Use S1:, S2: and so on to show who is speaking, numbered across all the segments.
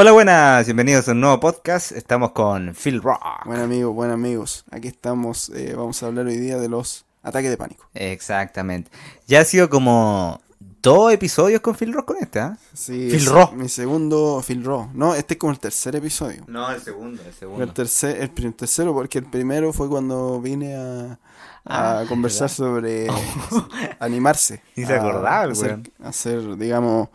S1: Hola, buenas, bienvenidos a un nuevo podcast. Estamos con Phil Rock.
S2: Buen amigo, buen amigos. Aquí estamos, eh, vamos a hablar hoy día de los ataques de pánico.
S1: Exactamente. Ya ha sido como dos episodios con Phil Rock con este, ¿ah?
S2: Sí,
S1: Phil Rock.
S2: Mi segundo Phil Rock. No, este es como el tercer episodio.
S1: No, el segundo, el segundo.
S2: El, tercer, el tercero, porque el primero fue cuando vine a, a
S1: Ah,
S2: conversar sobre animarse.
S1: Ni se acordaba weón.
S2: hacer, digamos,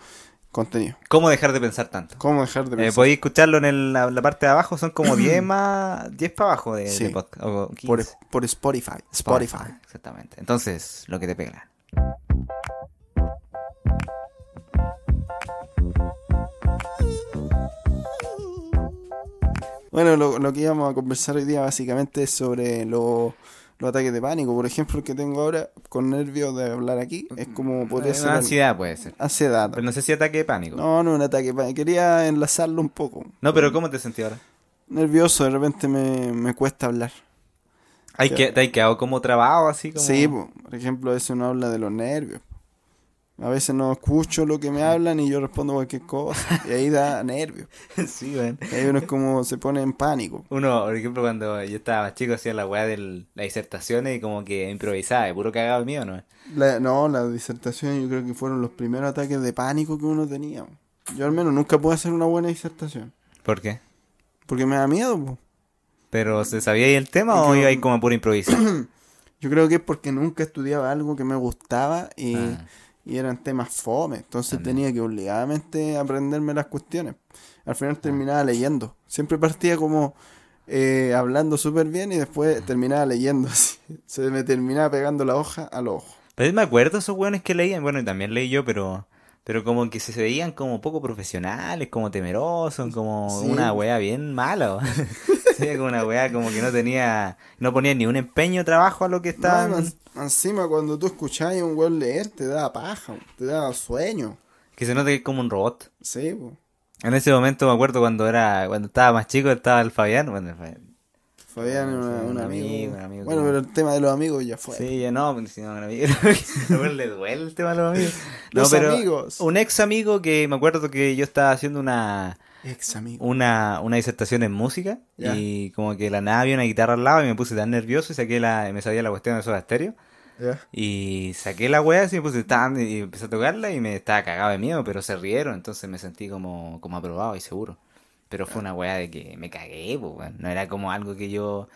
S2: contenido.
S1: ¿Cómo dejar de pensar tanto?
S2: ¿Cómo dejar de
S1: Eh,
S2: pensar?
S1: podéis escucharlo en el- la, la parte de abajo, son como 10 más, 10 para abajo de,
S2: Sí.
S1: de podcast. o 15.
S2: por, por Spotify. Spotify.
S1: Exactamente. Entonces, lo que te pega.
S2: Bueno, lo, lo que íbamos a conversar hoy día básicamente es sobre lo- los ataques de pánico. Por ejemplo, el que tengo ahora con nervios de hablar aquí es como podría ser
S1: Una
S2: el-
S1: ansiedad puede ser.
S2: ansiedad.
S1: Pero no sé si ataque de pánico. No,
S2: No, no un ataque de pánico. Quería enlazarlo un poco.
S1: pero ¿cómo te sentí ahora?
S2: Nervioso, de repente me, me cuesta hablar.
S1: Hay que, ¿Te has quedado como trabado así? Como...
S2: Sí, po. por ejemplo, veces uno habla de los nervios. A veces no escucho lo que me hablan y yo respondo cualquier cosa. Y ahí da nervios.
S1: sí, weón.
S2: Y ahí uno es como se pone en pánico.
S1: Uno, por ejemplo, cuando yo estaba más chico, hacía la weá de las disertaciones y como que improvisaba, de puro cagado mío, ¿no?
S2: La- no, la disertación yo creo que fueron los primeros ataques de pánico que uno tenía. Yo al menos nunca pude hacer una buena disertación.
S1: ¿Por qué?
S2: Porque me da miedo. po.
S1: ¿Pero se sabía ahí el tema o iba ahí como a puro improvisar?
S2: Yo creo que es porque nunca estudiaba algo que me gustaba y,
S1: Ah.
S2: Y eran temas fome. Entonces tenía que obligadamente aprenderme las cuestiones. Al final terminaba leyendo. Siempre partía como eh, hablando súper bien y después terminaba leyendo. así. Se me terminaba pegando la hoja al ojo.
S1: Pero me acuerdo esos weones que leían, bueno, y también leí yo, pero pero como que se veían como poco profesionales, como temerosos, como
S2: Sí.
S1: una weá bien mala. veía como una weá como que no tenía, no ponía ni un empeño trabajo a lo que
S2: No,
S1: estaban.
S2: man- encima cuando tú escuchabas a un weón leer te da paja, te da sueño.
S1: Que se nota que es como un robot.
S2: Sí, po.
S1: En ese momento me acuerdo cuando era, cuando estaba más chico, estaba el Fabián, bueno, el Fabián. Sí,
S2: un,
S1: un
S2: amigo.
S1: amigo, un amigo
S2: bueno, pero el tema de los amigos ya fue.
S1: Sí, ya no, pues, si no, un amigo. Le duele el tema a los amigos. No,
S2: Los
S1: pero
S2: amigos.
S1: un ex amigo que me acuerdo que yo estaba haciendo una,
S2: Ex amigo.
S1: una, una disertación en música y como que la nada había una guitarra al lado y me puse tan nervioso y saqué la, me sabía la cuestión de Soda Stereo
S2: Ya.
S1: y saqué la wea así y me puse tan y empecé a tocarla y me estaba cagado de miedo, pero se rieron, entonces me sentí como, como aprobado y seguro. Pero fue una wea de que me cagué, pues, no era como algo que yo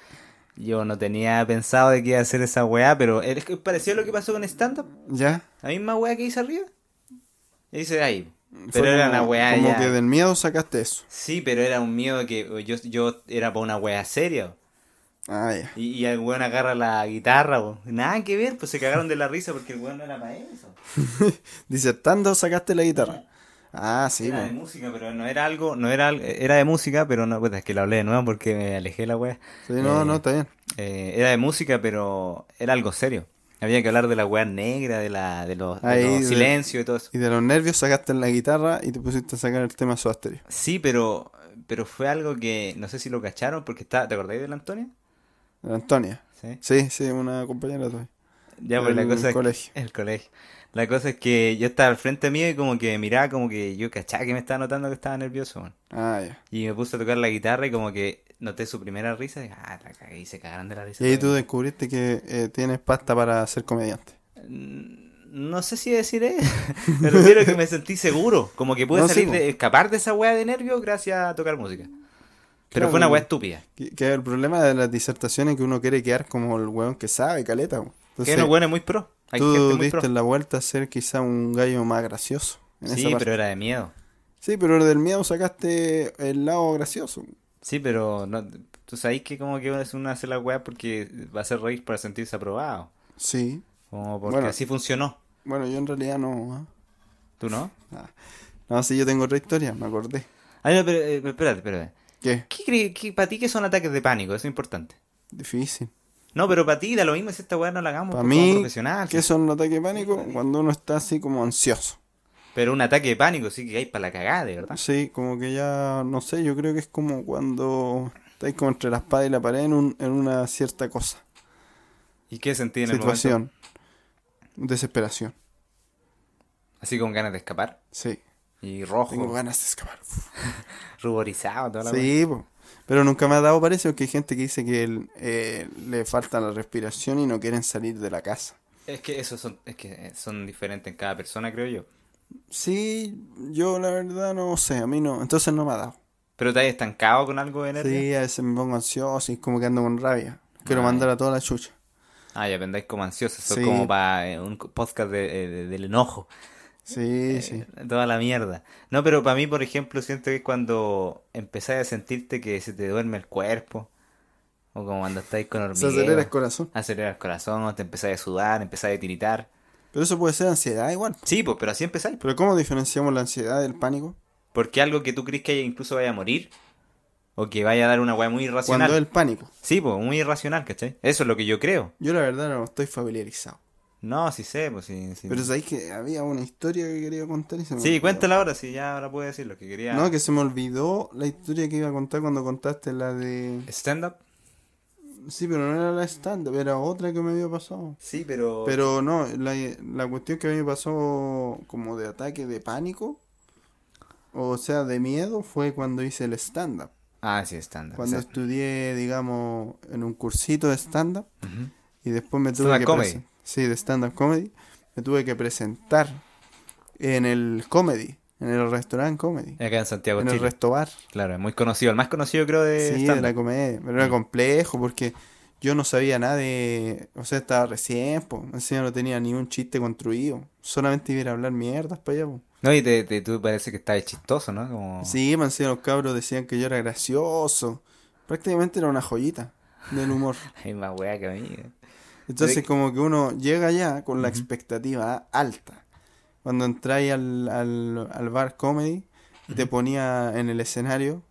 S1: yo no tenía pensado de que iba a hacer esa weá, pero es que parecía lo que pasó con stand up,
S2: Ya.
S1: la misma weá que hice arriba. Y hice ahí.
S2: Fue
S1: Pero era una weá
S2: Como
S1: ya-
S2: que del miedo sacaste eso.
S1: Sí, pero era un miedo que yo, yo era para una wea seria.
S2: Ah, ya.
S1: Y, y el weón agarra la guitarra, po. nada que ver, pues se cagaron de la risa porque el weón no era para eso.
S2: Disertando sacaste la guitarra. Ah, sí,
S1: era de música, pero no era algo, no era era de música, pero no, pues es que lo hablé de nuevo porque me alejé la wea.
S2: Sí, no,
S1: Eh,
S2: no, está bien.
S1: Eh, era de música, pero era algo serio. Había que hablar de la weá negra, de la, de los, de los silencios y todo eso.
S2: Y de los nervios sacaste la guitarra y te pusiste a sacar el tema Soda Stereo.
S1: Sí, pero, pero fue algo que no sé si lo cacharon porque está, ¿te acordáis de la Antonia?
S2: De Antonia.
S1: Sí.
S2: Sí, sí, una compañera tuya.
S1: Ya, pues la
S2: El
S1: cosa es
S2: colegio.
S1: el colegio. La cosa es que yo estaba al frente mío y como que miraba como que yo cachaba que me estaba notando que estaba nervioso, man.
S2: Ah, ya.
S1: Y me puse a tocar la guitarra y como que noté su primera risa y ah, la cagué y se cagaron de la risa.
S2: Y ahí tú descubriste que eh, tienes pasta para ser comediante.
S1: Mm, No sé si decir eso. Me refiero que me sentí seguro. Como que pude
S2: No,
S1: salir de, escapar de esa weá de nervios gracias a tocar música. Pero
S2: Claro,
S1: fue una weá estúpida.
S2: Que, que el problema de las disertaciones es que uno quiere quedar como el weón que sabe, caleta.
S1: Que no weón es muy pro. Hay
S2: tú
S1: gente muy
S2: diste
S1: pro.
S2: la vuelta a ser quizá un gallo más gracioso. En
S1: Sí,
S2: esa parte.
S1: pero era de miedo.
S2: Sí, pero del miedo sacaste el lado gracioso.
S1: Sí, pero no, tú sabes que como que uno hace la weá porque va a hacer reír para sentirse aprobado.
S2: Sí.
S1: Como porque
S2: Bueno.
S1: así funcionó.
S2: Bueno, yo en realidad no. ¿ah?
S1: ¿Tú no?
S2: No, sí, yo tengo otra historia, me acordé.
S1: Ay, no, pero, eh, espérate, espérate.
S2: ¿Qué?
S1: ¿Qué que para ti qué son ataques de pánico? Eso es importante.
S2: Difícil.
S1: No, pero para ti da lo mismo si esta weá no la hagamos
S2: Para mí,
S1: profesional.
S2: ¿qué son los ataques de pánico? Cuando uno está así como ansioso.
S1: Pero un ataque de pánico sí que hay para la cagada, de verdad.
S2: Sí, como que ya, no sé, yo creo que es como cuando estáis como entre la espada y la pared en, un- en una cierta cosa.
S1: ¿Y qué sentí en el momento?
S2: situación. Desesperación.
S1: Así con ganas de escapar.
S2: Sí.
S1: Y rojo,
S2: Tengo ganas de escapar.
S1: ruborizado, toda la.
S2: Sí, po. pero nunca me ha dado parece que hay gente que dice que el- eh, le falta la respiración y no quieren salir de la casa.
S1: Es que esos son, es que son diferentes en cada persona, creo yo.
S2: Sí, yo la verdad no sé, a mí no, entonces no me ha dado.
S1: Pero te has estancado con algo de nervio.
S2: Sí, a veces me pongo ansioso y como que ando con rabia. Quiero
S1: Ah,
S2: mandar a toda la chucha.
S1: Ah, ya pendáis como ansiosos. Son
S2: Sí.
S1: como para un podcast de, de- del enojo.
S2: Sí, sí.
S1: Eh, Toda la mierda. No, pero para mí, por ejemplo, siento que es cuando empezáis a sentirte que se te duerme el cuerpo. O como cuando estáis con
S2: Se
S1: hormigueo.
S2: acelera el corazón.
S1: Acelera el corazón, o te empezáis a sudar, empezáis a tiritar.
S2: Pero eso puede ser ansiedad igual.
S1: Sí, pues, pero así empezáis.
S2: Pero ¿cómo diferenciamos la ansiedad del pánico?
S1: Porque algo que tú crees que incluso vaya a morir. O que vaya a dar una weá muy irracional.
S2: Cuando es el pánico.
S1: Sí, pues, muy irracional, ¿cachai? Eso es lo que yo creo.
S2: Yo la verdad no estoy familiarizado.
S1: No, sí sé, pues sí. Sí,
S2: Pero sabéis que había una historia que quería contar y se me
S1: sí
S2: olvidó.
S1: cuéntala ahora, sí, ya ahora puedo decir lo que quería.
S2: No, que se me olvidó la historia que iba a contar cuando contaste la de...
S1: ¿Stand-up?
S2: Sí, pero no era la stand era otra que me había pasado.
S1: Sí, pero...
S2: Pero no, la, la cuestión que a mí me pasó como de ataque de pánico, o sea, de miedo, fue cuando hice el stand-up.
S1: Ah, sí, stand-up.
S2: Cuando
S1: exacto.
S2: estudié, digamos, en un cursito de stand-up y después me tuve
S1: Stand-up
S2: que
S1: comedy.
S2: Sí, de stand-up comedy. Me tuve que presentar en el comedy, en el restaurante comedy,
S1: Acá en Santiago,
S2: en el
S1: Chile.
S2: restobar.
S1: Claro, es muy conocido, el más conocido creo de
S2: Sí, de
S1: stand-up.
S2: la comedia. Pero era
S1: Mm.
S2: complejo porque yo no sabía nada de. O sea, estaba recién, pues. Encima no tenía ni un chiste construido. Solamente iba a ir a hablar mierdas para allá, po.
S1: No, y te, te- tú parece que estás chistoso, ¿no? Como...
S2: Sí, me encima los cabros decían que yo era gracioso. Prácticamente era una joyita del humor.
S1: Hay más weá que a mí.
S2: Entonces,
S1: Pero-
S2: como que uno llega allá con la expectativa alta. Cuando entráis al, al, al bar comedy y te ponía en el escenario,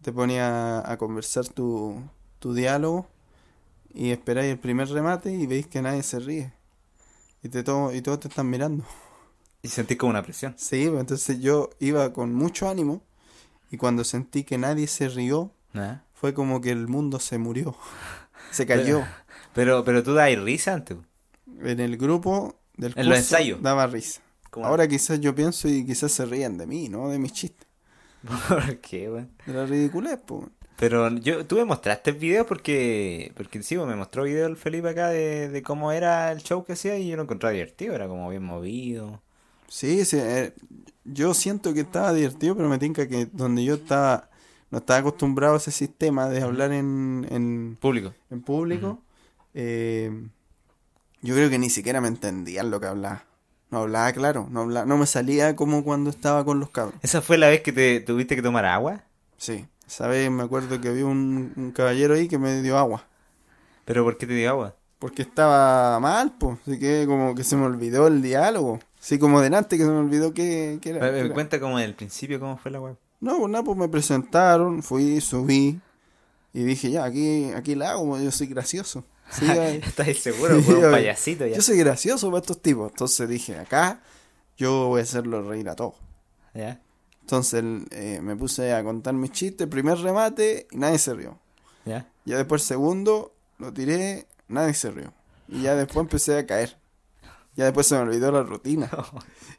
S2: te ponía a conversar tu, tu diálogo y esperáis el primer remate y veis que nadie se ríe. Y, te todo, y todos te están mirando.
S1: Y sentís como una presión.
S2: Sí, pues, entonces yo iba con mucho ánimo y cuando sentí que nadie se rió,
S1: ¿no?
S2: fue como que el mundo se murió. Se cayó.
S1: Pero, pero tú das risa antes.
S2: En el grupo del
S1: En los
S2: curso
S1: ensayos.
S2: daba risa. Ahora quizás yo pienso y quizás se ríen de mí, ¿no? De mis chistes.
S1: ¿Por qué, weón?
S2: De la ridiculez, pues.
S1: Pero yo, tú me mostraste el video porque, porque sí, me mostró video el Felipe acá de, de cómo era el show que hacía y yo lo encontraba divertido, era como bien movido.
S2: Sí, sí, eh, yo siento que estaba divertido, pero me tinca que donde yo estaba, no estaba acostumbrado a ese sistema de hablar en, en,
S1: Público.
S2: en público, eh, yo creo que ni siquiera me entendían lo que hablaba. No hablaba claro, no, hablaba, no me salía como cuando estaba con los cabros.
S1: ¿Esa fue la vez que te tuviste que tomar agua?
S2: Sí, ¿sabes? Me acuerdo que había un, un caballero ahí que me dio agua.
S1: ¿Pero por qué te dio agua?
S2: Porque estaba mal, pues. Así que como que se me olvidó el diálogo. Así como delante que se me olvidó qué, qué era.
S1: Me, cuenta como del principio cómo fue la agua.
S2: No, pues nada, pues me presentaron, fui, subí. Y dije, ya, aquí, aquí la hago, pues, yo soy gracioso. Sí,
S1: ¿Estás seguro?
S2: Sí,
S1: Fue un payasito ya.
S2: yo soy gracioso para estos tipos. Entonces dije, acá yo voy a hacerlo reír a todos.
S1: ¿Ya?
S2: Entonces eh, me puse a contar mis chistes, primer remate y nadie se rió.
S1: ¿Ya?
S2: Ya después el segundo, lo tiré, nadie se rió. Y ya después empecé a caer. Ya después se me olvidó la rutina.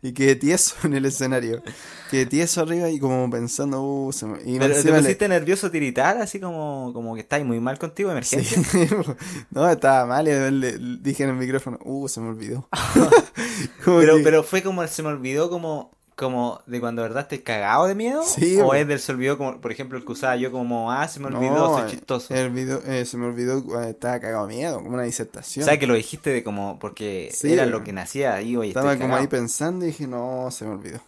S2: Y quedé tieso en el escenario. Quedé tieso arriba y como pensando, uh, se me... y
S1: ¿Pero te
S2: le-
S1: pusiste nervioso tiritar así como, como que estáis muy mal contigo,
S2: Sí.
S1: emergencia?
S2: no, estaba mal le, le dije en el micrófono, uh, se me olvidó.
S1: Pero,
S2: que-
S1: pero fue como, se me olvidó como, como de cuando de verdad estés cagado de miedo.
S2: Sí,
S1: o es del se olvidó como, por ejemplo, el que usaba yo como, ah, se me olvidó,
S2: No,
S1: soy
S2: eh,
S1: chistoso.
S2: El video, eh, se me olvidó, eh, estaba cagado de miedo, como una disertación.
S1: ¿Sabes que lo dijiste de como, porque
S2: Sí,
S1: era lo que nacía ahí, oye,
S2: Estaba como ahí pensando y dije, no, se me olvidó.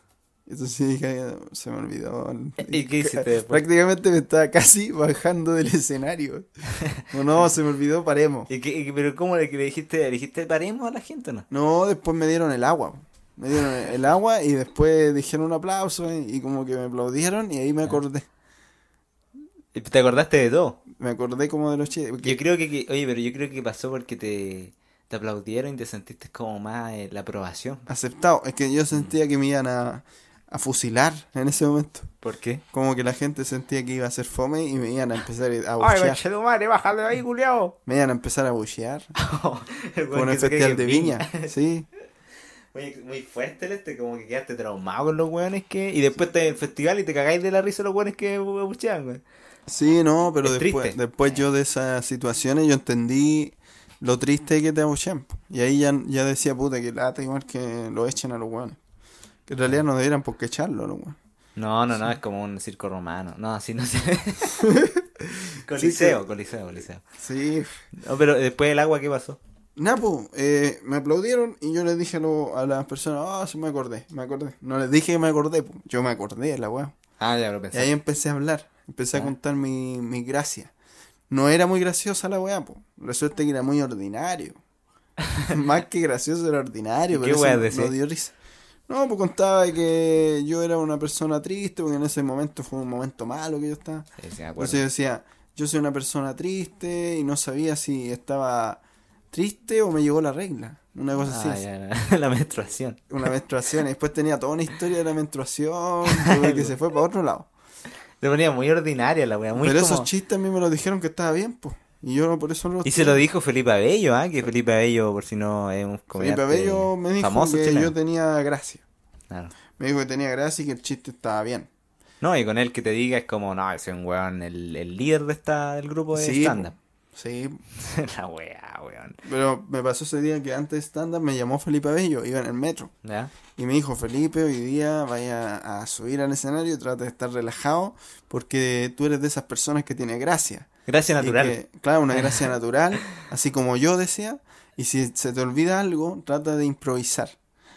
S2: Entonces dije, se me olvidó.
S1: ¿Y qué hiciste después?
S2: Prácticamente me estaba casi bajando del escenario. No, no, se me olvidó, paremos.
S1: ¿Y qué- pero cómo le, le dijiste, le dijiste paremos a la gente o no?
S2: No, después me dieron el agua. Me dieron el agua y después dijeron un aplauso y, y como que me aplaudieron y ahí me acordé.
S1: ¿Y ¿Te acordaste de todo?
S2: Me acordé como de los chistes. porque-
S1: Yo creo que, que- oye, pero yo creo que pasó porque te, te aplaudieron y te sentiste como más eh, la aprobación.
S2: Aceptado. Es que yo sentía que me iban a, a fusilar en ese momento.
S1: ¿Por qué?
S2: Como que la gente sentía que iba a ser fome y me iban a empezar a
S1: ¡Ay,
S2: buchear.
S1: conche tu madre, bájale de ahí, culiao!
S2: Me iban a empezar a buchear. Con el festival de viña. Sí.
S1: Muy, muy fuerte el este, como que quedaste traumado con los weones que. Y después estás en el festival y te cagáis de la risa los weones que buchean, weón.
S2: Sí, no, pero
S1: Es
S2: después,
S1: triste.
S2: después yo de esas situaciones yo entendí lo triste que te abuchean. Y ahí ya, ya decía, puta, que lata igual que lo echen a los weones. Que en realidad no debieran por qué echarlo a los weones.
S1: No, no, no, es como un circo romano. No, así no sé. coliseo,
S2: Sí,
S1: coliseo, coliseo.
S2: Sí.
S1: No, pero después del agua, ¿qué pasó?
S2: Napo, eh, me aplaudieron y yo les dije a, lo- a las personas, ah, sí me acordé, me acordé. No les dije que me acordé, po. yo me acordé de la weá.
S1: Ah, ya lo
S2: Y
S1: pensé.
S2: ahí empecé a hablar, empecé a contar mi, mi gracia. No era muy graciosa la weá, po. Resulta que era muy ordinario. Más que gracioso era ordinario,
S1: ¿Qué
S2: pero eso
S1: weá
S2: no- dio risa. No, pues contaba que yo era una persona triste, porque en ese momento fue un momento malo que yo estaba.
S1: Sí, sí.
S2: Entonces yo decía, yo soy una persona triste y no sabía si estaba triste o me llegó la regla. Una cosa
S1: Ah,
S2: así.
S1: ya, la, la menstruación.
S2: Una menstruación. Y después tenía toda una historia de la menstruación, que se fue para otro lado.
S1: Se ponía muy ordinaria la wea, muy
S2: Pero
S1: como...
S2: esos chistes a mí me lo dijeron que estaba bien, pues. Y yo por eso no
S1: Y se lo dijo Felipe Abello, ¿ah? Que Felipe Abello, por si no es un
S2: Felipe
S1: comediante
S2: Abello me dijo
S1: famoso
S2: que
S1: chileno.
S2: yo tenía gracia.
S1: Claro.
S2: Me dijo que tenía gracia y que el chiste estaba bien.
S1: No, y con él que te diga es como, no, ese es un weón, el, el líder de esta, del grupo de
S2: Sí,
S1: stand-up.
S2: Sí,
S1: la wea, weón.
S2: pero me pasó ese día que antes de stand-up me llamó Felipe Abello, iba en el metro.
S1: ¿Ya?
S2: Y me dijo, Felipe, hoy día vaya a subir al escenario trata de estar relajado porque tú eres de esas personas que tiene gracia.
S1: Gracia natural.
S2: que, claro, una gracia natural, así como yo decía. Y si se te olvida algo, trata de improvisar.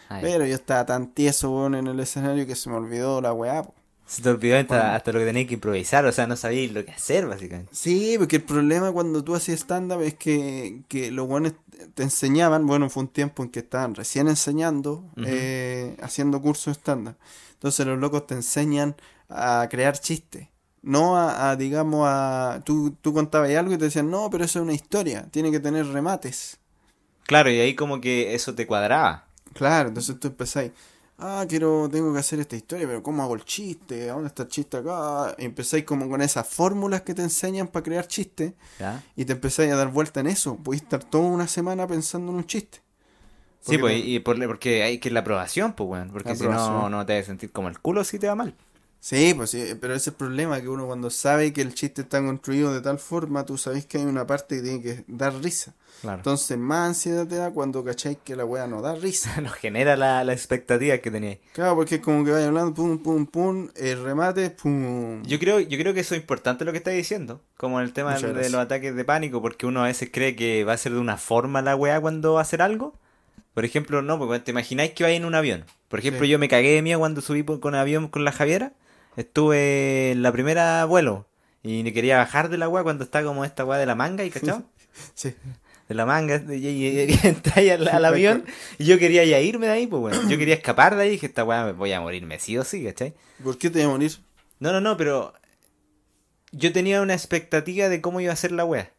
S1: Ay,
S2: Pero yo estaba tan tieso, weón, en el escenario que se me olvidó la weá. po.
S1: Se te olvidó hasta, hasta lo que tenías que improvisar, o sea, no sabías lo que hacer, básicamente.
S2: Sí, porque el problema cuando tú hacías stand-up es que, que los weones te enseñaban, bueno, fue un tiempo en que estaban recién enseñando, eh, haciendo cursos stand-up. Entonces los locos te enseñan a crear chistes. No a, a, digamos, a... Tú, tú contabas algo y te decían, no, pero eso es una historia, tiene que tener remates.
S1: Claro, y ahí como que eso te cuadraba.
S2: Claro, entonces tú empezáis, ah, quiero, tengo que hacer esta historia, pero ¿cómo hago el chiste? ¿A dónde está el chiste acá? Y empezáis como con esas fórmulas que te enseñan para crear chistes y te empezáis a dar vuelta en eso. Podéis estar toda una semana pensando en un chiste.
S1: Sí,
S2: Porque
S1: pues,
S2: te-
S1: y por, porque hay que la aprobación, pues, weón. Porque si no, no te vas a sentir como el culo si te va mal.
S2: Sí, pues sí, pero ese es el problema, que uno cuando sabe que el chiste está construido de tal forma, tú sabes que hay una parte que tiene que dar risa.
S1: Claro.
S2: Entonces más ansiedad te da cuando cacháis que la wea no da risa.
S1: Nos genera la, la expectativa que tenías.
S2: Claro, porque es como que vaya hablando, pum, pum, pum, el remate, pum.
S1: Yo creo, yo creo que eso es importante lo que estás diciendo, como en el tema de
S2: gracias.
S1: los ataques de pánico, porque uno a veces cree que va a ser de una forma la weá cuando va a hacer algo. Por ejemplo, no, porque te imagináis que vais en un avión. Por ejemplo,
S2: Sí.
S1: yo me cagué de miedo cuando subí con avión con la Javiera. Estuve en la primera vuelo y me quería bajar de la weá cuando está como esta weá de la manga, ¿y cachado?
S2: Sí.
S1: de la manga, y, y, y- al, al avión y yo quería ya irme de ahí, pues bueno, yo quería escapar de ahí y dije, esta weá me voy a morirme sí o sí, ¿cachai?
S2: ¿Por qué te iba a morir?
S1: No, no, no, pero yo tenía una expectativa de cómo iba a ser la weá.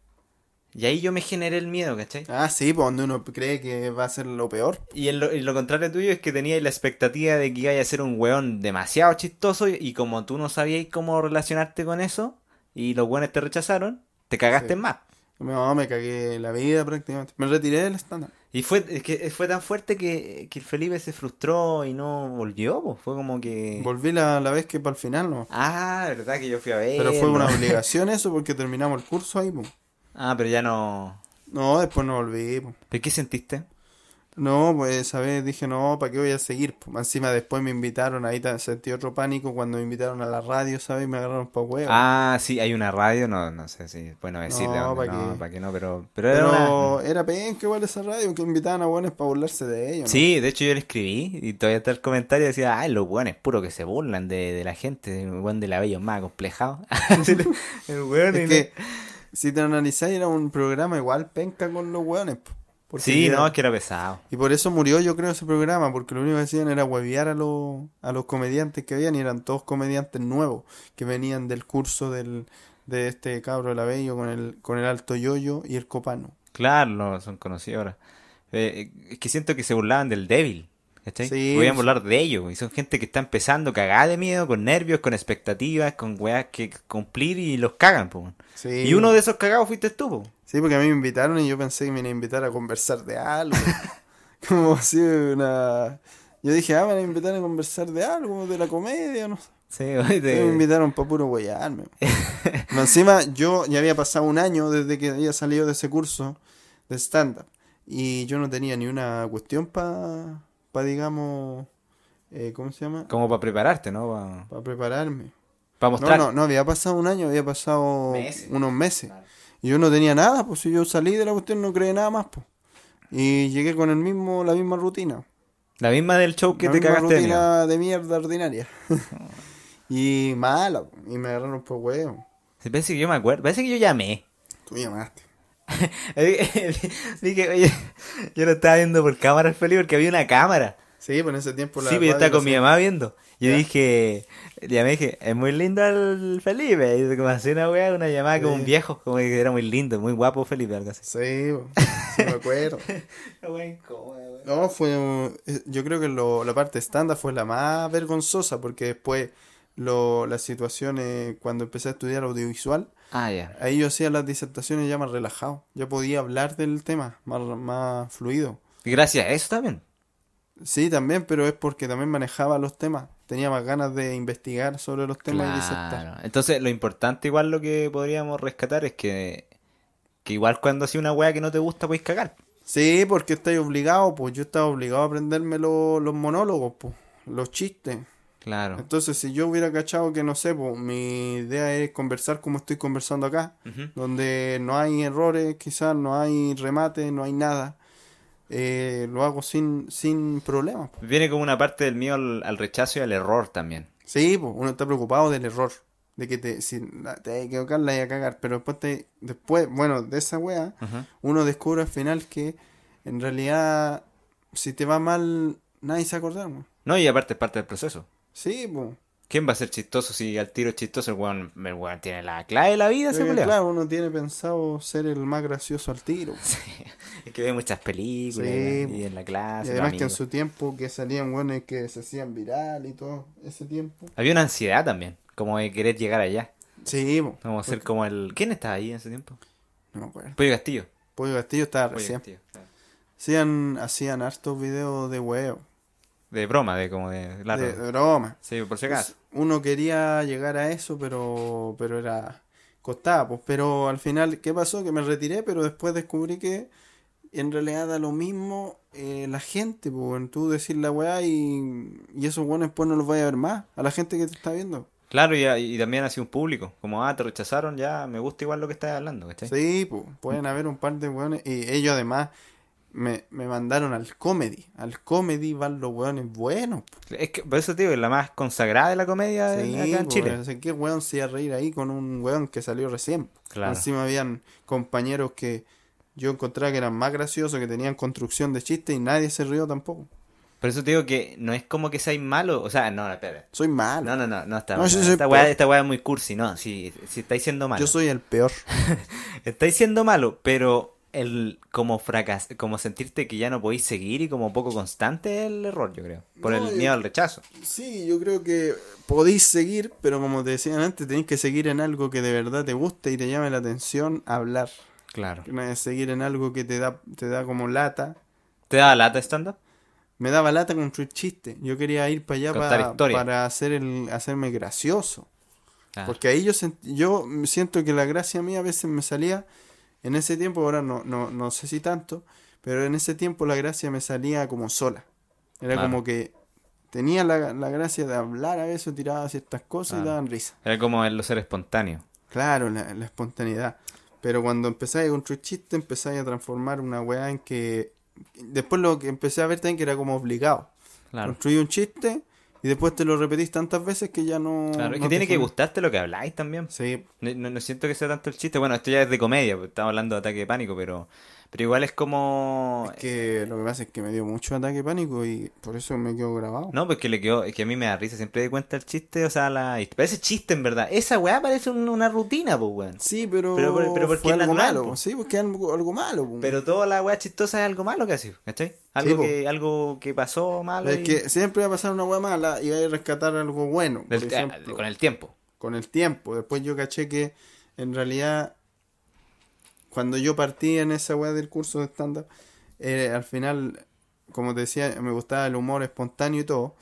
S1: Y ahí yo me generé el miedo, ¿cachai?
S2: Ah, sí, pues donde uno cree que va a ser lo peor.
S1: Y en lo, y lo contrario tuyo es que tenía la expectativa de que iba a ser un weón demasiado chistoso y como tú no sabías cómo relacionarte con eso y los weones te rechazaron, te cagaste
S2: Sí.
S1: más.
S2: No, me cagué la vida prácticamente. Me retiré del stand-up.
S1: Y fue, es que fue tan fuerte que, que el Felipe se frustró y no volvió, pues. Fue como que...
S2: Volví la, la vez que para el final, ¿no?
S1: Ah, verdad que yo fui a ver.
S2: Pero fue una obligación eso porque terminamos el curso ahí, pues.
S1: Ah, pero ya no...
S2: No, después no volví.
S1: ¿Pero qué sentiste?
S2: No, pues esa vez dije, no, ¿para qué voy a seguir? Pues encima después me invitaron, ahí ta- sentí otro pánico cuando me invitaron a la radio, ¿sabes? Y me agarraron para huevo.
S1: Ah, sí, hay una radio, no, no sé si, bueno, decir de
S2: No,
S1: dónde,
S2: ¿pa'
S1: no,
S2: qué?
S1: para que no, pero, pero era
S2: Pero
S1: una...
S2: era penca igual esa radio que invitaban a buenos para burlarse de ellos, ¿no?
S1: Sí, de hecho yo le escribí y todavía está el comentario decía, ay, los weones puro que se burlan de, de la gente, el weón de la bello más acomplejado. el weón y
S2: Es
S1: no-
S2: que si te analizáis era un programa igual penca con los hueones,
S1: Sí,
S2: era-
S1: no, es que era pesado.
S2: Y por eso murió yo creo ese programa, porque lo único que hacían era huevear a los, a los comediantes que habían y eran todos comediantes nuevos que venían del curso del, de este cabro de la Bello con el, con el alto yoyo y el copano.
S1: Claro, no, son conocidos ahora. Eh, es que siento que se burlaban del débil. ¿Cachai?
S2: Sí,
S1: Podían
S2: pues.
S1: burlar de ellos. Y son gente que está empezando cagada de miedo, con nervios, con expectativas, con weas que cumplir y los cagan, po.
S2: Sí.
S1: Y uno de esos cagados fuiste tú, po.
S2: Sí, porque a mí me invitaron y yo pensé que me iban a invitar a conversar de algo. Como así una... Yo dije, ah, me van a invitar a conversar de algo, de la comedia, no sé.
S1: Sí,
S2: Me invitaron para puro huearme. Encima, yo ya había pasado un año desde que había salido de ese curso de stand-up. Y yo no tenía ni una cuestión para, pa, digamos, eh, ¿cómo se llama?
S1: Como para prepararte, ¿no?
S2: Para prepararme.
S1: Para mostrar.
S2: No, no, no, había pasado un año, había pasado
S1: Meses.
S2: unos meses. Y yo no tenía nada, pues si yo salí de la cuestión no creé nada más, pues. Y llegué con el mismo, la misma rutina.
S1: La misma del show que
S2: la
S1: te
S2: misma
S1: cagaste
S2: rutina de mierda ordinaria. y mala, y me agarraron por huevo.
S1: Parece que yo me acuerdo. Parece que yo llamé.
S2: Tú llamaste.
S1: Dije, oye, yo lo estaba viendo por cámara feliz porque había una cámara.
S2: Sí, pues en ese tiempo la
S1: Sí, pero yo
S2: radio
S1: estaba con mi mamá viendo. Yo
S2: Ya.
S1: dije, llamé y dije, es muy lindo el Felipe. Y como hacía una wea, una llamada como
S2: Sí.
S1: un viejo, como que era muy lindo, muy guapo Felipe, algo así.
S2: Sí, pues, sí me acuerdo. No, fue. eh, Yo creo que lo- la parte estándar fue la más vergonzosa porque después lo, las situaciones, cuando empecé a estudiar audiovisual,
S1: Ah, ya.
S2: ahí yo hacía las disertaciones ya más relajado. Ya podía hablar del tema más, más fluido.
S1: Y gracias a eso también.
S2: Sí, también, pero es porque también manejaba los temas. Tenía más ganas de investigar sobre los temas y disertar.
S1: Claro. Entonces, lo importante, igual lo que podríamos rescatar es que, que igual cuando hacía una wea que no te gusta, podéis cagar.
S2: Sí, porque estáis obligado, pues yo estaba obligado a aprenderme lo- los monólogos, pues, los chistes.
S1: Claro.
S2: Entonces, si yo hubiera cachado que, no sé, pues, mi idea es conversar como estoy conversando acá, donde no hay errores, quizás no hay remate, no hay nada, eh, lo hago sin, sin problemas.
S1: Viene como una parte del mío al, al rechazo y al error también.
S2: Sí, pues, uno está preocupado del error, de que te, si te hay que equivocar, la hay a cagar, pero después, te, después, bueno, de esa wea, uno descubre al final que en realidad, si te va mal, nadie se acordar.
S1: No, y aparte es parte del proceso.
S2: Sí, pues.
S1: ¿Quién va a ser chistoso si al tiro es chistoso el weón, el weón tiene la clave de la vida, culiao?
S2: claro, uno tiene pensado ser el más gracioso al tiro.
S1: Es que ve muchas películas
S2: Sí.
S1: y en la clase.
S2: Y además que en su tiempo que salían buenos que se hacían viral y todo ese tiempo.
S1: Había una ansiedad también, como de querer llegar allá.
S2: Sí, po.
S1: Como ser como el... ¿Quién estaba ahí en ese tiempo?
S2: no me acuerdo.
S1: Pollo Castillo.
S2: Pollo Castillo estaba
S1: Pollo
S2: recién.
S1: Castillo, claro.
S2: Hacían, hacían hartos videos de huevo,
S1: De broma, de como de... Claro.
S2: de, de broma.
S1: Sí, por si acaso.
S2: Uno quería llegar a eso, pero, pero era costaba, pues. Pero al final, ¿qué pasó? Que me retiré, pero después descubrí que en realidad da lo mismo eh, la gente, pues. Tú decir la weá y, y esos buenos después no los vaya a ver más. A la gente que te está viendo.
S1: Claro, y, y también así un público. Como, ah, te rechazaron, ya me gusta igual lo que estás hablando, ¿cachai?
S2: Sí, pues, pueden haber un par de weones. Y ellos además me, me mandaron al comedy. Al comedy van los weones buenos.
S1: Es que, por eso, tío, es la más consagrada de la comedia de- acá en Chile.
S2: sea, ¿Qué weón se iba a reír ahí con un weón que salió recién?
S1: Claro.
S2: Encima habían compañeros que yo encontraba que eran más graciosos, que tenían construcción de chistes y nadie se rió tampoco.
S1: Por eso te digo que no es como que seáis malo. O sea, no, espera.
S2: Soy malo.
S1: No, no, no, no está
S2: No, yo
S1: esta, weá, esta weá es muy cursi, no. Si, si estáis siendo malo.
S2: Yo soy el peor.
S1: Estáis siendo malo, pero el como fracas como sentirte que ya no podéis seguir y como poco constante el error, yo creo. Por
S2: No,
S1: el
S2: yo-
S1: miedo al rechazo.
S2: Sí, yo creo que podéis seguir, pero como te decían antes, tenéis que seguir en algo que de verdad te guste y te llame la atención hablar.
S1: Claro.
S2: No es seguir en algo que te da, te da como lata.
S1: ¿Te da lata stand-up?
S2: Me daba lata construir chistes. Yo quería ir para allá para, para hacer el, hacerme gracioso.
S1: Claro.
S2: Porque ahí yo, sent- yo siento que la gracia mía a veces me salía en ese tiempo, ahora no, no, no sé si tanto, pero en ese tiempo la gracia me salía como sola. Era
S1: Claro.
S2: como que tenía la, la gracia de hablar a veces, tiraba ciertas cosas
S1: Claro.
S2: y daban risa.
S1: Era como el ser espontáneo.
S2: Claro, la, la espontaneidad. Pero cuando empezáis a construir chistes, empezáis a transformar una weá en que... Después lo que empecé a ver también que era como obligado.
S1: Claro.
S2: Construí un chiste y después te lo repetís tantas veces que ya no...
S1: Claro, es
S2: no
S1: que tiene que gustarte lo que habláis también.
S2: Sí,
S1: No, no- no siento que sea tanto el chiste. Bueno, esto ya es de comedia, porque estamos hablando de ataque de pánico, pero, pero igual es como...
S2: Es que lo que pasa es que me dio mucho ataque pánico y por eso me quedo grabado.
S1: No, pues que le quedó, es que a mí me da risa, siempre de cuenta el chiste, o sea, la... Parece chiste en verdad. Esa weá parece un- una rutina, pues weón.
S2: Sí, pero,
S1: Pero por- pero porque
S2: fue
S1: es
S2: algo
S1: natural,
S2: malo.
S1: po.
S2: Sí, porque es algo, algo malo. po.
S1: Pero toda la weá chistosa es algo malo casi, ¿cachai? Algo, que, algo que pasó malo.
S2: es
S1: y-
S2: que siempre va a pasar una hueá mala y va a rescatar algo bueno.
S1: Del-
S2: ejemplo,
S1: con el tiempo.
S2: con el tiempo. Después yo caché que en realidad cuando yo partí en esa weá del curso de stand-up, eh, al final como te decía, me gustaba el humor espontáneo y todo.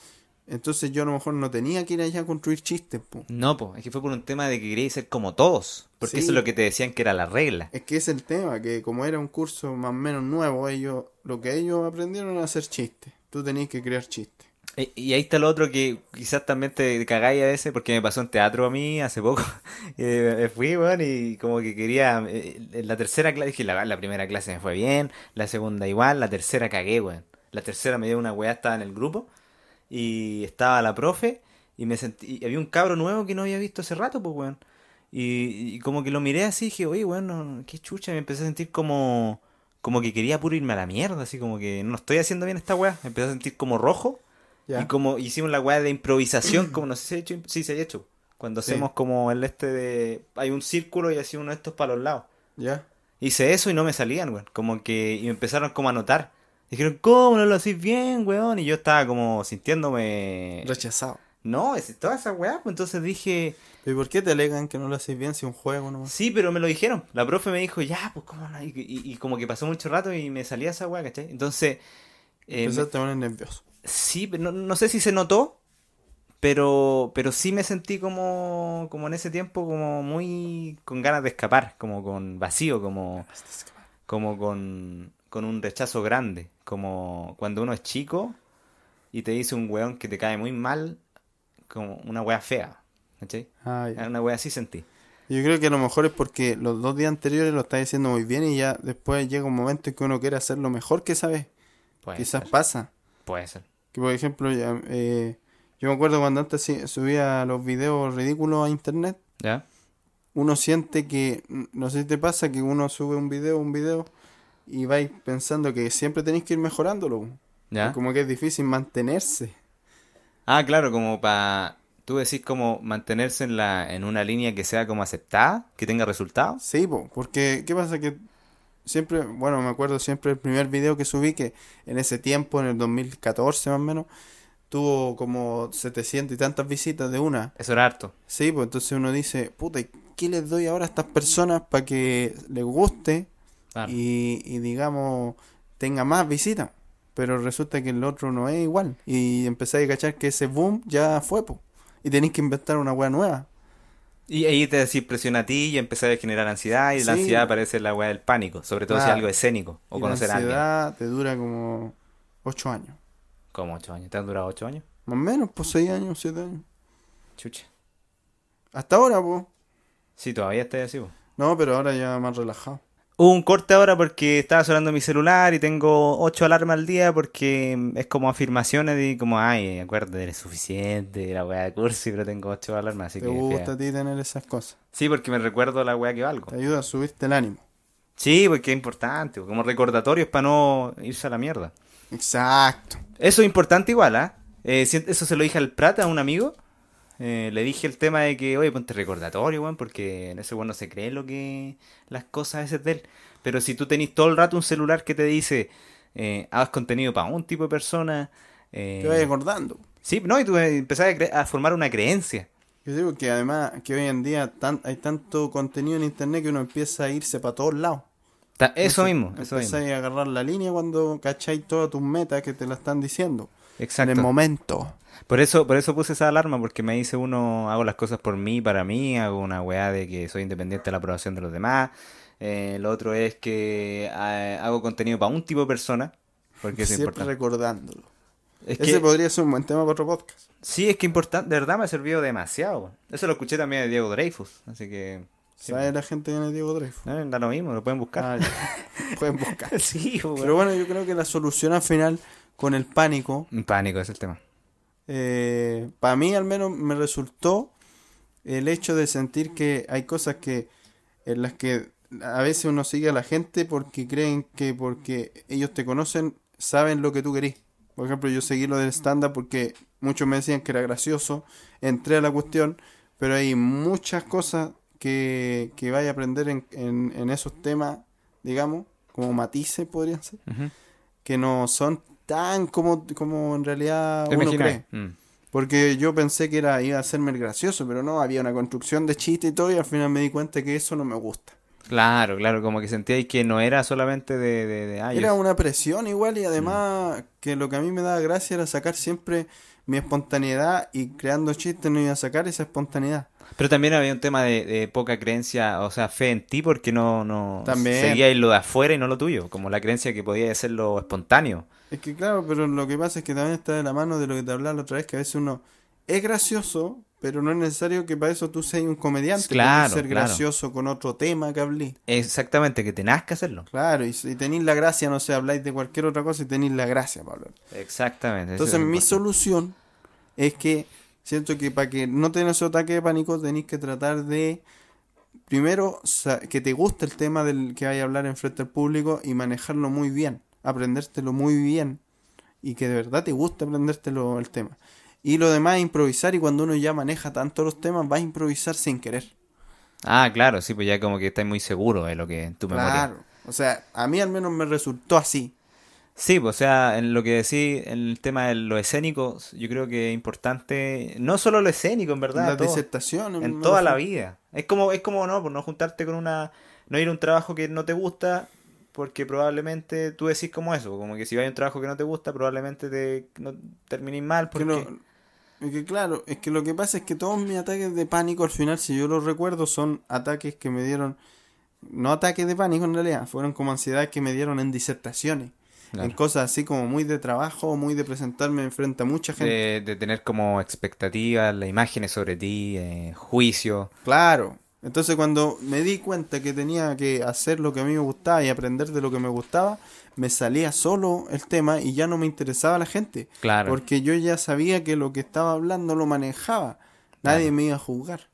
S2: Entonces yo a lo mejor no tenía que ir allá a construir chistes, po.
S1: No, pues, es que fue por un tema de que queríais ser como todos. Porque
S2: Sí.
S1: eso es lo que te decían que era la regla.
S2: Es que es el tema, que como era un curso más o menos nuevo, ellos, lo que ellos aprendieron a hacer chistes. Tú tenías que crear chistes.
S1: E- Y ahí está lo otro que quizás también te cagáis a veces, porque me pasó en teatro a mí hace poco. Eh, me fui, weón, y como que quería. eh, la tercera clase, dije, la, primera clase me fue bien, la segunda igual, la tercera cagué, weón. La tercera me dio una weá, estaba en el grupo, y estaba la profe, y me sentí. y había un cabro nuevo que no había visto hace rato, pues, weón. Y, como que lo miré así, dije, oye, weón, no, qué chucha, y me empecé a sentir como. Como que quería puro irme a la mierda, así como que no estoy haciendo bien esta weá. Me empecé a sentir como rojo. Y como hicimos la weá de improvisación, como no sé si se ha hecho, sí se ha hecho. Cuando
S2: Sí.
S1: hacemos como el este de. Hay un círculo y así uno de estos para los lados.
S2: ¿Ya?
S1: Hice eso y no me salían, weón. Como que. Y me empezaron como a notar. Dijeron, ¿cómo no lo hacís bien, weón? Y yo estaba como sintiéndome.
S2: Rechazado.
S1: No, es toda esa weá. Pues entonces dije,
S2: ¿Y por qué te alegan que no lo haces bien si un juego no?
S1: sí, pero me lo dijeron. La profe me dijo, ya, pues cómo no. Y, y- y como que pasó mucho rato y me salía esa weá, ¿cachai? Entonces. eh, me-
S2: Empezaste a poner nervioso.
S1: Sí, no, no sé si se notó, pero, pero sí me sentí como, como en ese tiempo como muy con ganas de escapar, como con vacío, como, como con, con un rechazo grande, como cuando uno es chico y te dice un weón que te cae muy mal, como una wea fea. Una wea así sentí.
S2: Yo creo que a lo mejor es porque los dos días anteriores lo estás diciendo muy bien y ya después llega un momento en que uno quiere hacer lo mejor que sabe.
S1: Puede
S2: Quizás
S1: ser,
S2: pasa.
S1: puede ser.
S2: Que por ejemplo, ya, eh, yo me acuerdo cuando antes subía los videos ridículos a internet,
S1: ¿Ya?
S2: uno siente que, n- no sé si te pasa, que uno sube un video, un video, y vais pensando que siempre tenéis que ir mejorándolo.
S1: ¿Ya?
S2: Como que es difícil mantenerse.
S1: Ah, claro, como para... Tú decís como mantenerse en la en una línea que sea como aceptada, que tenga resultados.
S2: Sí, po, porque ¿qué pasa? Que siempre, bueno, me acuerdo siempre el primer video que subí, que en ese tiempo, en el 2014 más o menos, tuvo como 700 y tantas visitas de una.
S1: Eso era harto.
S2: Sí, pues entonces uno dice, puta, ¿y ¿qué les doy ahora a estas personas para que les guste
S1: Claro.
S2: y, y digamos tenga más visitas? Pero resulta que el otro no es igual. Y empezáis a cachar que ese boom ya fue, pues. Y tenéis que inventar una wea nueva.
S1: Y ahí te decís presiona a ti y empezás a generar ansiedad y la ansiedad aparece la weá del pánico, sobre todo si es algo escénico o
S2: y la
S1: conocer a alguien.
S2: ansiedad te dura como 8 años.
S1: Como ocho años, ¿te han durado ocho años?
S2: Más o menos, pues 6 años, 7 años.
S1: Chucha.
S2: Hasta ahora, pues.
S1: Sí, todavía estoy así. po.
S2: No, pero ahora ya más relajado.
S1: Hubo un corte ahora porque estaba sonando mi celular y tengo ocho alarmas al día porque es como afirmaciones y como, ay, acuérdate, eres suficiente, la weá de cursi, pero tengo ocho alarmas, así
S2: ¿Te
S1: que...
S2: gusta a ti tener esas cosas?
S1: Sí, porque me recuerdo la weá que valgo.
S2: Te ayuda a subirte el ánimo.
S1: Sí, porque es importante, como recordatorios para no irse a la mierda.
S2: Exacto.
S1: Eso es importante igual, ¿ah? Eh, eso se lo dije al Prata, a un amigo. Eh, le dije el tema de que, oye, ponte recordatorio, weón, porque en ese weón no se cree lo que las cosas a veces de él. Pero si tú tenés todo el rato un celular que te dice, eh, haz contenido para un tipo de persona. eh,
S2: Te vas acordando.
S1: sí, no, y tú empezás a, a formar una creencia.
S2: Yo digo que además que hoy en día tan, hay tanto contenido en internet que uno empieza a irse para todos lados.
S1: Ta- Eso mismo, eso mismo.
S2: Empezáis a agarrar la línea cuando cacháis todas tus metas que te la están diciendo. En
S1: Exacto.
S2: el momento.
S1: Por eso, por eso puse esa alarma, porque me dice uno, hago las cosas por mí, para mí, hago una weá de que soy independiente de la aprobación de los demás. Eh, lo otro es que eh, hago contenido para un tipo de persona, porque es
S2: Siempre
S1: importante.
S2: recordándolo.
S1: Es
S2: Ese
S1: que,
S2: podría ser un buen tema para otro podcast.
S1: sí, es que importante, de verdad me ha servido demasiado. Eso lo escuché también de Diego Dreyfus, así que...
S2: ¿Sabe la gente quién es Diego Dreyfus?
S1: no, da lo mismo, lo pueden buscar.
S2: Ah. Pueden buscar.
S1: sí, weón.
S2: Pero bueno, yo creo que la solución al final con el pánico,
S1: pánico es el tema.
S2: eh, para mí al menos me resultó el hecho de sentir que hay cosas que en las que a veces uno sigue a la gente porque creen que porque ellos te conocen saben lo que tú querís. Por ejemplo, yo seguí lo del stand-up porque muchos me decían que era gracioso, entré a la cuestión, pero hay muchas cosas que, que vaya a aprender en, en, en esos temas, digamos, como matices podrían ser, que no son tan como, como en realidad
S1: ¿Te
S2: uno cree.
S1: Mm.
S2: Porque yo pensé que era iba a hacerme el gracioso, pero no, había una construcción de chiste y todo, y al final me di cuenta que eso no me gusta.
S1: Claro, claro, como que sentíais que no era solamente de... de, de ah,
S2: Era una presión igual y además
S1: Mm.
S2: que lo que a mí me daba gracia era sacar siempre mi espontaneidad y creando chistes no iba a sacar esa espontaneidad.
S1: Pero también había un tema de, de poca creencia, o sea, fe en ti porque no, no
S2: También.
S1: seguíais lo de afuera y no lo tuyo, como la creencia que podía ser lo espontáneo.
S2: Es que claro, pero lo que pasa es que también está de la mano de lo que te hablaba la otra vez, que a veces uno es gracioso, pero no es necesario que para eso tú seas un comediante.
S1: Claro,
S2: Puedes ser
S1: claro.
S2: gracioso con otro tema que hablé.
S1: Exactamente, que tenás que hacerlo.
S2: Claro, y si tenéis la gracia, no sé, habláis de cualquier otra cosa y tenéis la gracia para hablar.
S1: Exactamente.
S2: Entonces mi
S1: importante.
S2: solución es que siento que para que no tengas ataque de pánico tenéis que tratar de primero que te guste el tema del que vaya a hablar en frente al público y manejarlo muy bien, aprendértelo muy bien y que de verdad te guste aprendértelo el tema. Y lo demás improvisar y cuando uno ya maneja tanto los temas va a improvisar sin querer.
S1: Ah, claro, sí, pues ya como que estás muy seguro de lo que en tu memoria.
S2: Claro. O sea, a mí al menos me resultó así.
S1: Sí, pues, o sea, en lo que decís, en el tema de lo escénico, yo creo que es importante, no solo lo escénico, en verdad,
S2: Las disertaciones.
S1: en toda la vida. Es como, es como no, por no juntarte con una, no ir a un trabajo que no te gusta, porque probablemente tú decís como eso, como que si vas a un trabajo que no te gusta, probablemente te no, termines mal
S2: Que
S1: porque
S2: es que claro, es que lo que pasa es que todos mis ataques de pánico al final, si yo los recuerdo, son ataques que me dieron, no ataques de pánico en realidad, fueron como ansiedades que me dieron en disertaciones,
S1: Claro.
S2: en cosas así como muy de trabajo, muy de presentarme frente a mucha gente.
S1: de, de tener como expectativas, las imágenes sobre ti, eh, juicio.
S2: Claro. Entonces cuando me di cuenta que tenía que hacer lo que a mí me gustaba y aprender de lo que me gustaba, me salía solo el tema y ya no me interesaba la gente.
S1: Claro.
S2: Porque yo ya sabía que lo que estaba hablando lo manejaba. Nadie
S1: Claro.
S2: me iba a juzgar.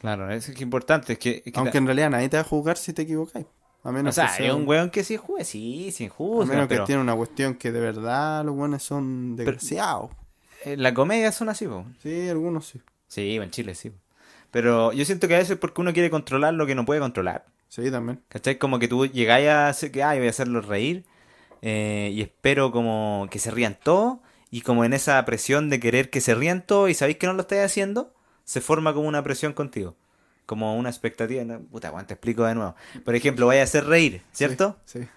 S1: Claro, es que importante, es que, es que
S2: Aunque en realidad nadie te va a juzgar si te equivocáis. A
S1: o
S2: menos
S1: sea,
S2: que sea
S1: hay un weón que sí juzga, sí, sin
S2: a
S1: juzga,
S2: menos que
S1: pero
S2: tiene una cuestión que de verdad los buenos son desgraciados.
S1: en la comedia son así, po.
S2: Sí, algunos sí.
S1: Sí, en Chile sí. Pero yo siento que a veces es porque uno quiere controlar lo que no puede controlar.
S2: Sí, también.
S1: ¿Cachai? Como que tú llegáis a hacer que, ay, voy a hacerlos reír eh, y espero como que se rían todos y como en esa presión de querer que se rían todos y sabéis que no lo estáis haciendo, se forma como una presión contigo. Como una expectativa. ¿no? Puta, bueno, te explico de nuevo. Por ejemplo, vaya a hacer reír, ¿cierto?
S2: Sí. Sí,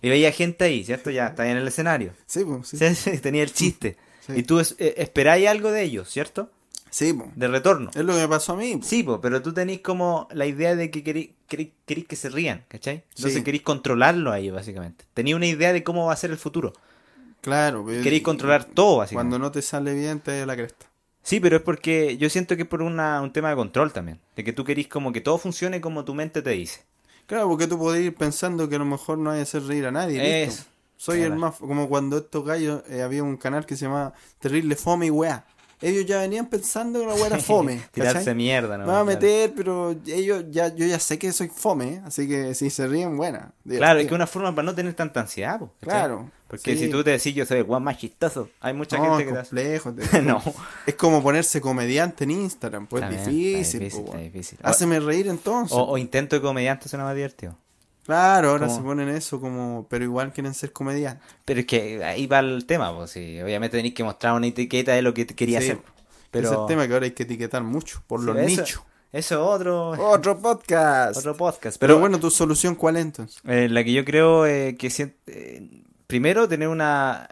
S1: Y veía gente ahí, ¿cierto? Ya está en el escenario.
S2: sí, pues, sí.
S1: Tenía el chiste.
S2: Sí.
S1: Y tú es- eh, esperáis algo de ellos, ¿cierto?
S2: Sí, pues.
S1: De retorno.
S2: Es lo que me pasó a mí. pues.
S1: Sí, po, pero tú tenés como la idea de que querí- querí- querís que se rían, ¿cachai? Entonces
S2: Sí.
S1: controlarlo a ellos, básicamente. Tenía una idea de cómo va a ser el futuro.
S2: Claro. pero-
S1: Queréis controlar todo, básicamente.
S2: Cuando no te sale bien, te da la cresta.
S1: Sí, pero es porque yo siento que es por una, un tema de control también. De que tú querís como que todo funcione como tu mente te dice.
S2: Claro, porque tú podés ir pensando que a lo mejor no hay que hacer reír a nadie.
S1: Eso.
S2: Soy el más. Como cuando estos gallos. eh, había un canal que se llamaba Terrible Fome y Weá. Ellos ya venían pensando que la weá era fome.
S1: Tirarse mierda,
S2: Me
S1: ¿no?
S2: va a
S1: Claro.
S2: meter, pero ellos ya, yo ya sé que soy fome, ¿eh? así que si se ríen, buena.
S1: Claro, es que una forma para no tener tanta ansiedad, po.
S2: Claro.
S1: Porque
S2: sí.
S1: si tú te decís yo soy el guan más chistoso, hay mucha
S2: No,
S1: gente
S2: es
S1: que te hace-
S2: complejo. te-
S1: no.
S2: Es como ponerse comediante en Instagram, pues
S1: bien,
S2: difícil.
S1: está difícil,
S2: po,
S1: está
S2: weón.
S1: difícil.
S2: Háceme reír entonces.
S1: O, o intento de comediante suena más divertido.
S2: Claro, ahora
S1: como-
S2: se ponen eso como, pero igual quieren ser comediantes.
S1: Pero es que ahí va el tema, pues sí. Obviamente tenéis que mostrar una etiqueta de lo que quería
S2: Sí,
S1: hacer.
S2: Pero... Es el tema que ahora hay que etiquetar mucho, por
S1: Sí,
S2: los
S1: eso-
S2: nichos.
S1: Eso es otro,
S2: Otro podcast.
S1: otro podcast.
S2: Pero,
S1: Pero,
S2: bueno, tu solución, ¿cuál es entonces?
S1: eh, la que yo creo eh, que eh, primero tener una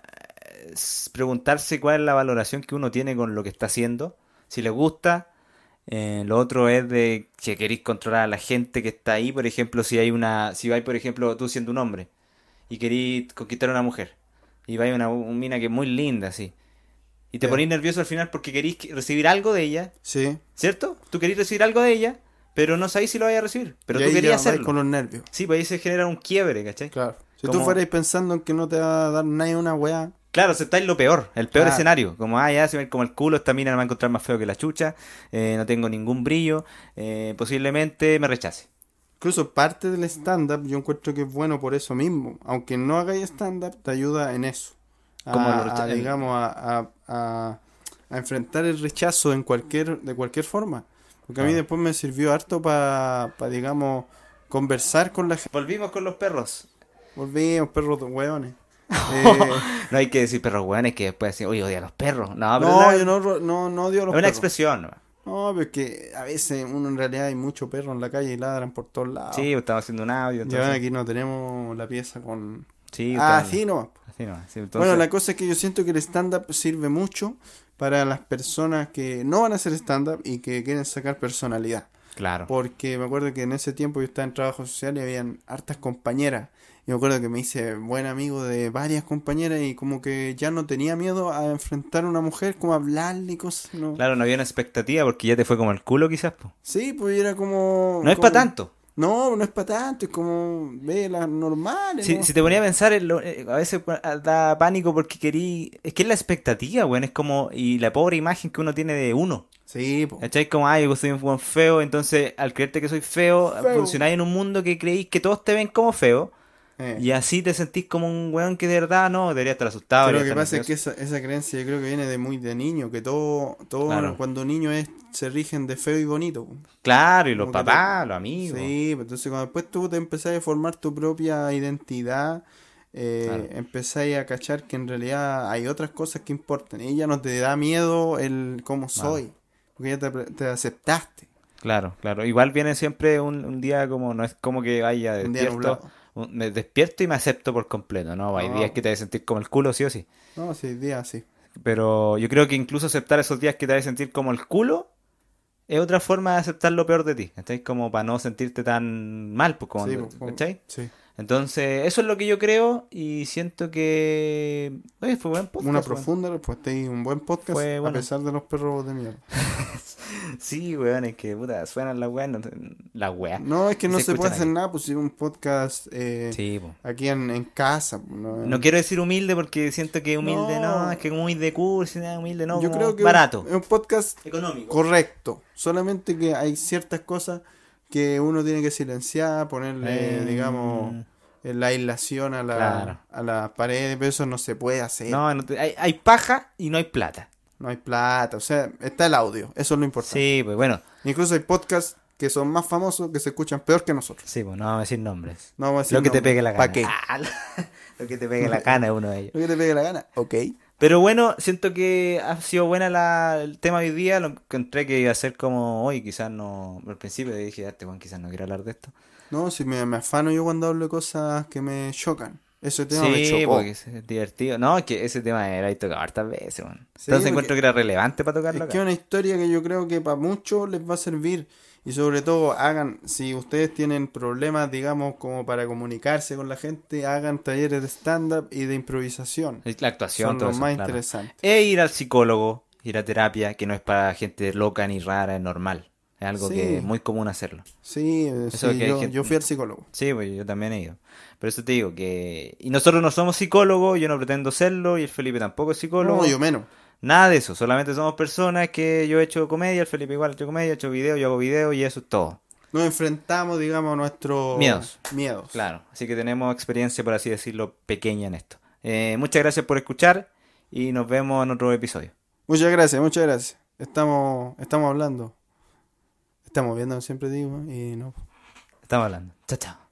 S1: eh, preguntarse cuál es la valoración que uno tiene con lo que está haciendo, si le gusta. Eh, lo otro es de que queréis controlar a la gente que está ahí, por ejemplo, si hay una, si vais, por ejemplo, tú siendo un hombre y queréis conquistar a una mujer y vais a una, un mina que es muy linda, así, y te
S2: Ya.
S1: ponéis nervioso al final porque queréis que- recibir algo de ella,
S2: Sí.
S1: ¿cierto? Tú queréis recibir algo de ella, pero no sabéis si lo vais a recibir, pero
S2: Y
S1: tú querías hacerlo.
S2: con los nervios.
S1: Sí, pues ahí se genera un quiebre, ¿cachai?
S2: Claro. Si
S1: Como-
S2: tú fueras pensando en que no te va a dar nadie una weá,
S1: Claro, aceptáis lo peor, el peor escenario. Como, ah, ya se ve como el culo, esta mina me va a encontrar más feo que la chucha, eh, no tengo ningún brillo, eh, posiblemente me rechace.
S2: incluso parte del stand-up, yo encuentro que es bueno por eso mismo. Aunque no hagáis stand-up, te ayuda en eso. A,
S1: Como
S2: a, digamos, a, a- enfrentar el rechazo en cualquier, de cualquier forma. Porque a mí después me sirvió harto para, digamos, conversar con la gente.
S1: Volvimos con los perros.
S2: Volvimos, perros de hueones. Eh,
S1: No hay que decir perros hueones que después decir, oye, odia a los perros. No, pero
S2: no,
S1: la-
S2: yo no, no, no odio a los
S1: es una
S2: perros.
S1: expresión. ¿no?
S2: Porque a veces uno en realidad hay mucho perro en la calle y ladran por todos lados.
S1: Sí, estamos haciendo un audio.
S2: Ya
S1: Entonces...
S2: aquí no tenemos la pieza con...
S1: Sí,
S2: ah, así no.
S1: así no, sí, entonces-
S2: Bueno, la cosa es que yo siento que el stand-up sirve mucho para las personas que no van a hacer stand-up y que quieren sacar personalidad.
S1: Claro.
S2: Porque me acuerdo que en ese tiempo yo estaba en trabajo social y habían hartas compañeras. Y me acuerdo que me hice buen amigo de varias compañeras y como que ya no tenía miedo a enfrentar a una mujer, como a hablarle y cosas. ¿no?
S1: Claro, no había una expectativa porque ya te fue como el culo quizás. po.
S2: Sí, pues era como...
S1: No es
S2: como-
S1: para tanto.
S2: No, no es para tanto, es como ve las normales.
S1: Si,
S2: ¿no?
S1: si te ponía a pensar, eh, a veces pa- da pánico porque querí... Es que es la expectativa, weón. Es como... Y la pobre imagen que uno tiene de uno.
S2: Sí, pues.
S1: ¿Cachai? Como, ay, yo soy un buen feo. Entonces, al creerte que soy feo,
S2: Feo.
S1: funcionáis en un mundo que creéis que todos te ven como feo.
S2: Eh.
S1: Y así te sentís como un weón que de verdad no, debería estar asustado.
S2: Pero lo que pasa es que esa, esa creencia yo creo que viene de muy de niño, que todo, todo
S1: Claro.
S2: cuando niño es, se rigen de feo y bonito.
S1: Claro, y los papás, los amigos.
S2: Sí, pues entonces cuando después tú te empezás a formar tu propia identidad, eh,
S1: Claro.
S2: empezáis a cachar que en realidad hay otras cosas que importan. Y ya no te da miedo el cómo soy, porque ya te, te aceptaste.
S1: Claro, claro. Igual viene siempre un, un día como, no es como que vaya
S2: Un día
S1: despierto. Me despierto y me acepto por completo, ¿no? Hay
S2: No.
S1: días que te vas a sentir como el culo, sí o sí.
S2: No, sí, día sí.
S1: Pero yo creo que incluso aceptar esos días que te vas a sentir como el culo es otra forma de aceptar lo peor de ti. ¿Cachai? Como para no sentirte tan mal, pues, como,
S2: Sí, pues,
S1: ¿cachai?
S2: sí.
S1: Entonces, eso es lo que yo creo y siento que... Oye, fue buen podcast.
S2: Una profunda respuesta y un buen podcast
S1: Fue
S2: a
S1: bueno.
S2: pesar de los perros de mierda.
S1: Sí, weón, es que, puta, suenan las weas, no- las weas.
S2: No, es que no
S1: Se
S2: se, puede hacer
S1: aquí.
S2: nada, pues si un podcast eh,
S1: Sí, po.
S2: aquí en, en casa. No,
S1: No quiero decir humilde porque siento que humilde no,
S2: No.
S1: es que muy de curso, humilde no,
S2: Yo
S1: como
S2: creo que
S1: barato.
S2: es un podcast
S1: Económico.
S2: correcto. Solamente que hay ciertas cosas que uno tiene que silenciar, ponerle,
S1: Eh,
S2: digamos, eh, la aislación a la,
S1: Claro.
S2: a la pared, pero eso no se puede hacer.
S1: No, no te- hay, hay paja y no hay plata.
S2: No hay plata, o sea, está el audio, eso es lo importante.
S1: Sí, pues bueno,
S2: Incluso hay podcasts que son más famosos que se escuchan peor que nosotros.
S1: sí, pues no vamos a decir nombres.
S2: No vamos a decir
S1: Lo que te pegue la gana.
S2: ¿Pa' qué?
S1: Ah, lo que te pegue la gana es uno de ellos.
S2: Lo que te pegue la gana, ok.
S1: Pero bueno, siento que ha sido buena la, el tema de hoy día. Lo encontré que iba a ser como hoy, quizás no. Al principio dije, este Juan quizás no quiero hablar de esto.
S2: No, si me, me afano yo cuando hablo de cosas que me chocan. Ese tema me
S1: Sí,
S2: chocó.
S1: porque es divertido. No, es que ese tema era y tocado hartas veces.
S2: Sí,
S1: Entonces encuentro que era relevante para tocarlo
S2: Es
S1: acá.
S2: que es una historia que yo creo que para muchos les va a servir. Y sobre todo, hagan, si ustedes tienen problemas, digamos, como para comunicarse con la gente, hagan talleres de stand-up y de improvisación.
S1: Es La actuación,
S2: Son los
S1: eso,
S2: más
S1: claro.
S2: interesantes.
S1: E ir al psicólogo, ir a terapia, que no es para gente loca ni rara, es normal. Es algo
S2: Sí.
S1: que es muy común hacerlo.
S2: Sí,
S1: Eso
S2: sí,
S1: que hay
S2: yo,
S1: gente-
S2: yo fui al psicólogo.
S1: Sí, pues yo también he ido. Pero eso te digo que... Y nosotros no somos psicólogos, yo no pretendo serlo, y el Felipe tampoco es psicólogo.
S2: No, yo menos.
S1: Nada de eso, solamente somos personas que yo he hecho comedia, el Felipe igual ha hecho comedia, ha hecho video, yo hago video y eso es todo.
S2: Nos enfrentamos, digamos, a nuestros
S1: Miedos.
S2: miedos.
S1: Claro, así que tenemos experiencia, por así decirlo, pequeña en esto. Eh, muchas gracias por escuchar y nos vemos en otro episodio.
S2: Muchas gracias, muchas gracias. Estamos, estamos hablando. Estamos viendo, siempre digo, y no.
S1: Estamos hablando. Chao, chao.